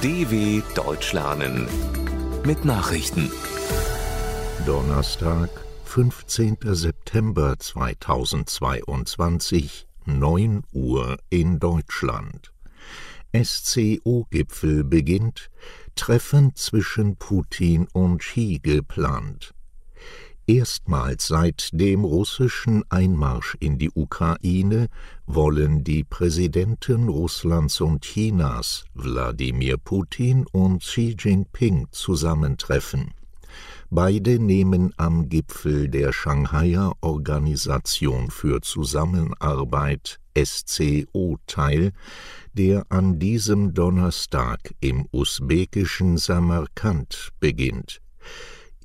DW Deutsch lernen mit Nachrichten. Donnerstag, 15. September 2022, 9 Uhr in Deutschland. SCO-Gipfel beginnt, Treffen zwischen Putin und Xi geplant. Erstmals seit dem russischen Einmarsch in die Ukraine wollen die Präsidenten Russlands und Chinas, Wladimir Putin und Xi Jinping, zusammentreffen. Beide nehmen am Gipfel der Shanghaier Organisation für Zusammenarbeit SCO teil, der an diesem Donnerstag im usbekischen Samarkand beginnt.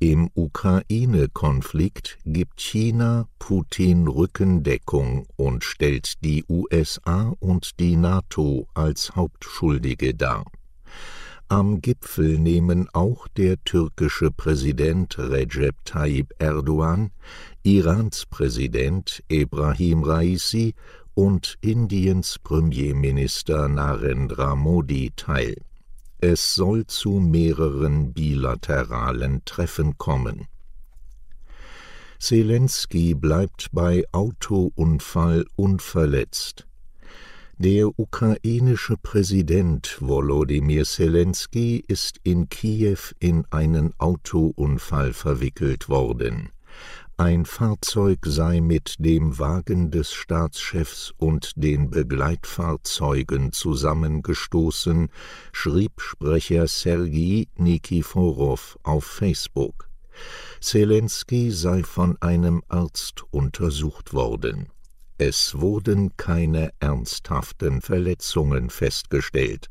Im Ukraine-Konflikt gibt China Putin Rückendeckung und stellt die USA und die NATO als Hauptschuldige dar. Am Gipfel nehmen auch der türkische Präsident Recep Tayyip Erdogan, Irans Präsident Ebrahim Raisi und Indiens Premierminister Narendra Modi teil es soll zu mehreren bilateralen Treffen kommen. Zelensky bleibt bei Autounfall unverletzt. Der ukrainische Präsident Volodymyr Zelensky ist in Kiew in einen Autounfall verwickelt worden. Ein Fahrzeug sei mit dem Wagen des Staatschefs und den Begleitfahrzeugen zusammengestoßen, schrieb Sprecher Sergei Nikiforow auf Facebook. Zelensky sei von einem Arzt untersucht worden. Es wurden keine ernsthaften Verletzungen festgestellt.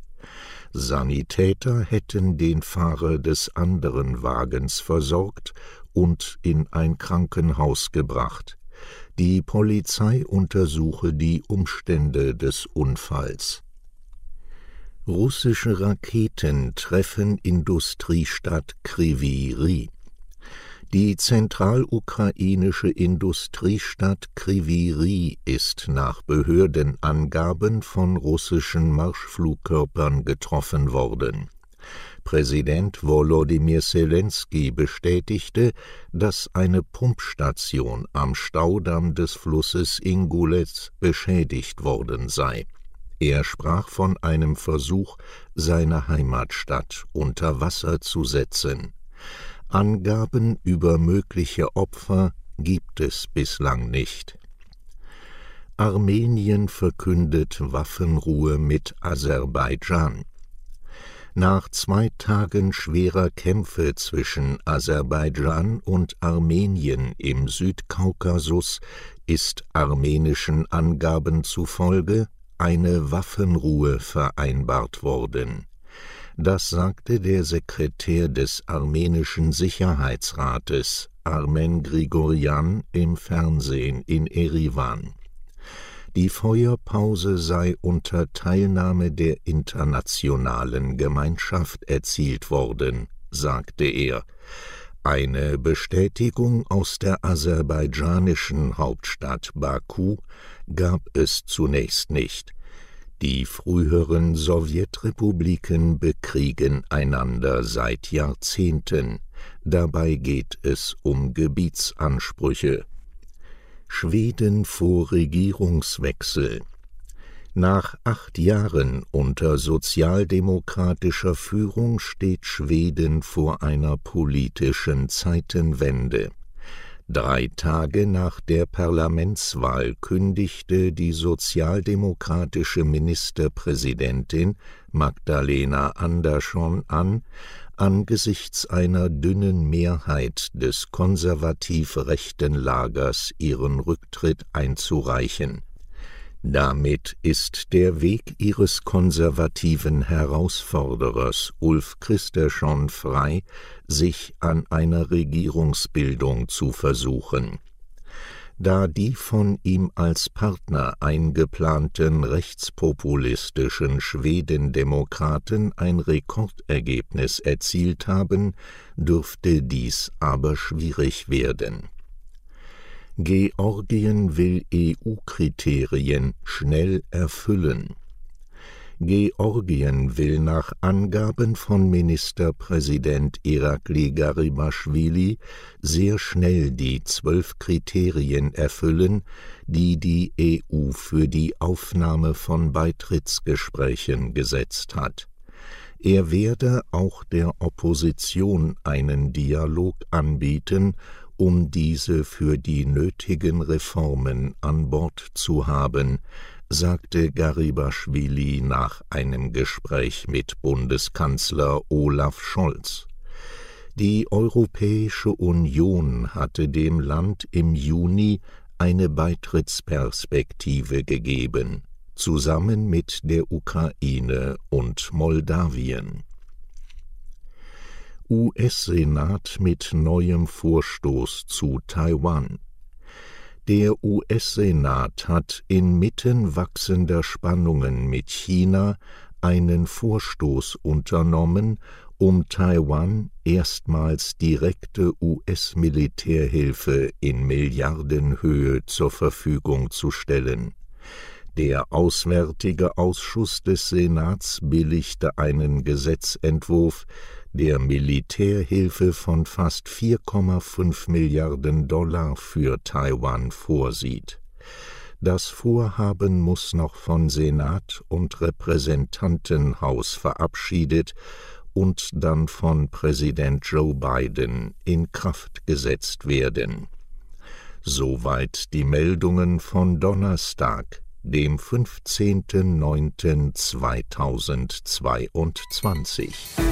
Sanitäter hätten den Fahrer des anderen Wagens versorgt und in ein Krankenhaus gebracht. Die Polizei untersuche die Umstände des Unfalls. Russische Raketen treffen Industriestadt Kryvyi Die zentralukrainische Industriestadt Kryvyi ist nach Behördenangaben von russischen Marschflugkörpern getroffen worden. Präsident Volodymyr Zelensky bestätigte, dass eine Pumpstation am Staudamm des Flusses Ingulez beschädigt worden sei. Er sprach von einem Versuch, seine Heimatstadt unter Wasser zu setzen. Angaben über mögliche Opfer gibt es bislang nicht. Armenien verkündet Waffenruhe mit Aserbaidschan. Nach zwei Tagen schwerer Kämpfe zwischen Aserbaidschan und Armenien im Südkaukasus ist armenischen Angaben zufolge eine Waffenruhe vereinbart worden. Das sagte der Sekretär des armenischen Sicherheitsrates Armen Grigorian im Fernsehen in Erivan. Die Feuerpause sei unter Teilnahme der internationalen Gemeinschaft erzielt worden, sagte er. Eine Bestätigung aus der aserbaidschanischen Hauptstadt Baku gab es zunächst nicht. Die früheren Sowjetrepubliken bekriegen einander seit Jahrzehnten. Dabei geht es um Gebietsansprüche. Schweden vor Regierungswechsel. Nach acht Jahren unter sozialdemokratischer Führung steht Schweden vor einer politischen Zeitenwende. Drei Tage nach der Parlamentswahl kündigte die sozialdemokratische Ministerpräsidentin Magdalena Andersson an, angesichts einer dünnen Mehrheit des konservativ rechten Lagers ihren Rücktritt einzureichen. Damit ist der Weg ihres konservativen Herausforderers Ulf Christerson frei, sich an einer Regierungsbildung zu versuchen da die von ihm als Partner eingeplanten rechtspopulistischen Schwedendemokraten ein Rekordergebnis erzielt haben, dürfte dies aber schwierig werden. Georgien will EU-Kriterien schnell erfüllen. Georgien will nach Angaben von Ministerpräsident Irakli Garibashvili sehr schnell die zwölf Kriterien erfüllen, die die EU für die Aufnahme von Beitrittsgesprächen gesetzt hat. Er werde auch der Opposition einen Dialog anbieten, um diese für die nötigen Reformen an Bord zu haben, sagte Garibaschwili nach einem Gespräch mit Bundeskanzler Olaf Scholz. Die Europäische Union hatte dem Land im Juni eine Beitrittsperspektive gegeben, zusammen mit der Ukraine und Moldawien. US-Senat mit neuem Vorstoß zu Taiwan der US-Senat hat inmitten wachsender Spannungen mit China einen Vorstoß unternommen, um Taiwan erstmals direkte US-Militärhilfe in Milliardenhöhe zur Verfügung zu stellen. Der Auswärtige Ausschuss des Senats billigte einen Gesetzentwurf, der Militärhilfe von fast 4,5 Milliarden Dollar für Taiwan vorsieht. Das Vorhaben muss noch von Senat und Repräsentantenhaus verabschiedet und dann von Präsident Joe Biden in Kraft gesetzt werden. Soweit die Meldungen von Donnerstag, dem 15.09.2022